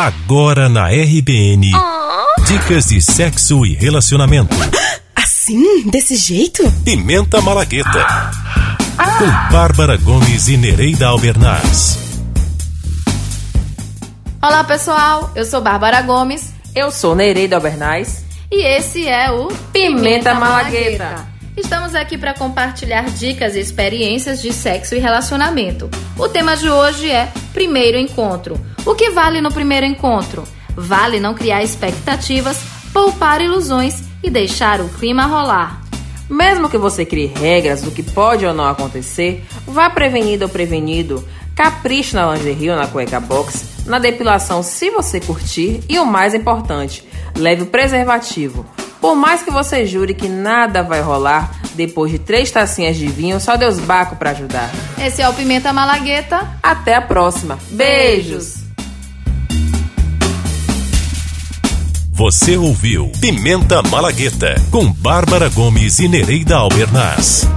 Agora na RBN. Oh. Dicas de sexo e relacionamento. Assim? Desse jeito? Pimenta Malagueta. Ah. Com Bárbara Gomes e Nereida Albernaz. Olá, pessoal. Eu sou Bárbara Gomes. Eu sou Nereida Albernaz. E esse é o Pimenta, Pimenta Malagueta. Malagueta. Estamos aqui para compartilhar dicas e experiências de sexo e relacionamento. O tema de hoje é primeiro encontro. O que vale no primeiro encontro? Vale não criar expectativas, poupar ilusões e deixar o clima rolar. Mesmo que você crie regras do que pode ou não acontecer, vá prevenido ou prevenido. Capriche na lingerie ou na cueca box, na depilação se você curtir e o mais importante, leve o preservativo. Por mais que você jure que nada vai rolar, depois de três tacinhas de vinho, só Deus Baco para ajudar. Esse é o Pimenta Malagueta. Até a próxima. Beijos! Você ouviu Pimenta Malagueta com Bárbara Gomes e Nereida Albernaz.